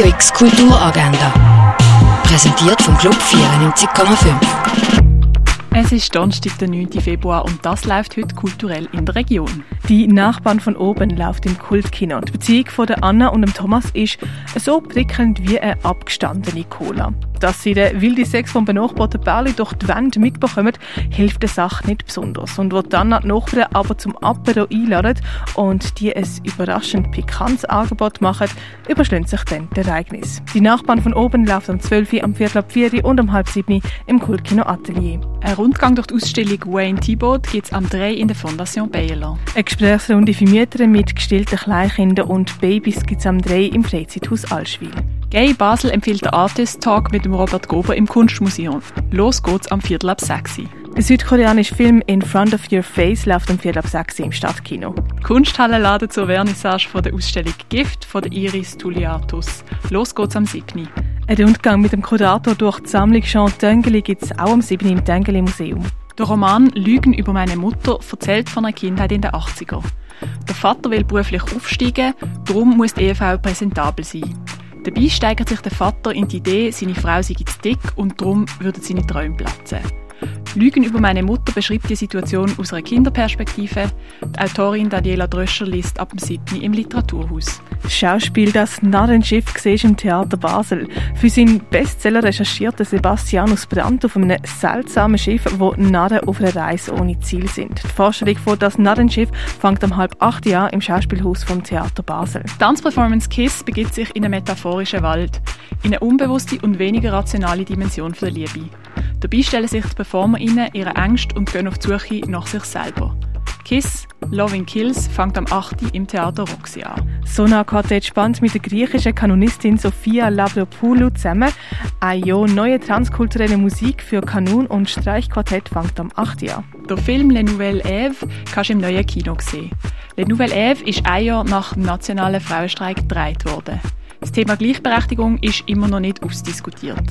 Radio X Kulturagenda. Präsentiert vom Club 94,5. Es ist Donnerstag, der 9. Februar und das läuft heute kulturell in der Region. Die Nachbarn von oben läuft im Kultkino. Die Beziehung von der Anna und dem Thomas ist so prickelnd wie eine abgestandene Cola. Dass sie den wilden Sex vom benachbarten Bärli durch die Wände mitbekommen, hilft der Sache nicht besonders. Und wo dann die Nachbarn aber zum Apero einladen und die ein überraschend pikantes Angebot machen, überschlägt sich dann das Ereignis. Die Nachbarn von oben laufen am 12 Uhr, am Viertel ab 4 Uhr und um halb 7 Uhr im Kultkino Atelier. Ein Rundgang durch die Ausstellung Wayne Thibault gibt es am 3 in der Fondation Baylor. Eine Gesprächsrunde für Mütter mit gestillten Kleinkindern und Babys gibt es am 3 im Freizeithaus Allschwil. Gay Basel empfiehlt den Artist Talk mit dem Robert Gober im Kunstmuseum. Los geht's am Viertel ab 6 Der südkoreanische Film In Front of Your Face läuft am Viertel ab 6 im Stadtkino. Die Kunsthalle laden zur Vernissage von der Ausstellung Gift von der Iris Tulliatus. Los geht's am 7. Ein Rundgang mit dem Kurator durch die Sammlung Jean Töngeli gibt es auch am 7. im Töngeli Museum. Der Roman Lügen über meine Mutter erzählt von einer Kindheit in den 80er. Der Vater will beruflich aufsteigen, darum muss die Ehefrau präsentabel sein. Dabei steigert sich der Vater in die Idee, seine Frau sei zu dick und darum würden seine Träume platzen. Lügen über meine Mutter beschreibt die Situation aus einer Kinderperspektive. Die Autorin Daniela Dröscher liest ab dem 7. im Literaturhaus. Das Schauspiel «Das Narrenschiff» siehst im Theater Basel. Für seinen Bestseller recherchierte Sebastianus Brandt auf einem seltsamen Schiff, wo Narren auf einer Reise ohne Ziel sind. Die Vorstellung von «Das Narrenschiff» fängt am halb acht Jahr im Schauspielhaus vom Theater Basel. Die Tanzperformance «Kiss» begibt sich in einem metaphorischen Wald, in eine unbewusste und weniger rationale Dimension der Liebe. Dabei stellen sich die PerformerInnen ihre Ängste und gehen auf die Suche nach sich selber. Kiss, Loving Kills fängt am 8. im Theater Roxy an. Sona Quartett spannt mit der griechischen Kanonistin Sophia Lavropoulou zusammen. Eine Jahr neue transkulturelle Musik für Kanun und Streichquartett fängt am 8. an. Der Film Le Nouvelle Ève kannst du im neuen Kino sehen. Le Nouvelle Ève ist ein Jahr nach dem nationalen Frauenstreik gedreht worden. Das Thema Gleichberechtigung ist immer noch nicht ausdiskutiert.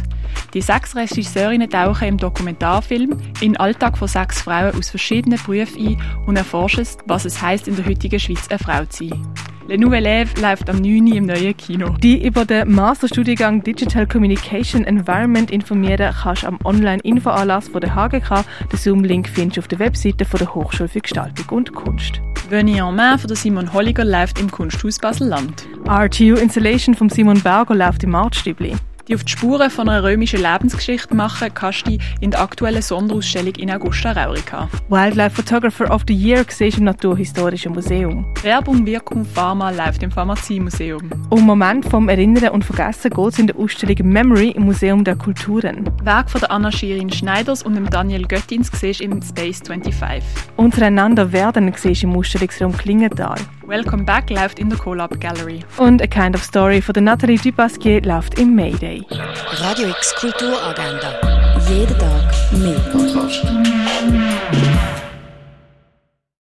Die sechs Regisseurinnen tauchen im Dokumentarfilm in den Alltag von sechs Frauen aus verschiedenen Berufen ein und erforschen, was es heißt, in der heutigen Schweiz eine Frau zu sein. Le Nouvelle Ève läuft am 9. im neuen Kino. Die über den Masterstudiengang Digital Communication Environment informieren kannst du am Online-Infoanlass der HGK. Den Zoom-Link findest du auf der Webseite von der Hochschule für Gestaltung und Kunst. Venir en main von Simon Holliger läuft im Kunsthaus Basel-Land. RTU Installation von Simon Berger läuft im Artstübli die auf die Spuren von einer römischen Lebensgeschichte machen, kannst du in der aktuellen Sonderausstellung in Augusta Raurica. Wildlife Photographer of the Year siehst im Naturhistorischen Museum. Werbung, Wirkung, Pharma läuft im Pharmaziemuseum. Um Moment vom Erinnern und Vergessen geht es in der Ausstellung Memory im Museum der Kulturen. Werk von der Anna Schirin Schneiders und dem Daniel Göttins siehst im Space 25. Untereinander werden siehst im Ausstellungsraum Klingenthal. Welcome Back läuft in der Collab Gallery. Und A Kind of Story von der Nathalie Dupasquier läuft im Mayday. Radio X Kulturagenda. Jeden Tag mehr.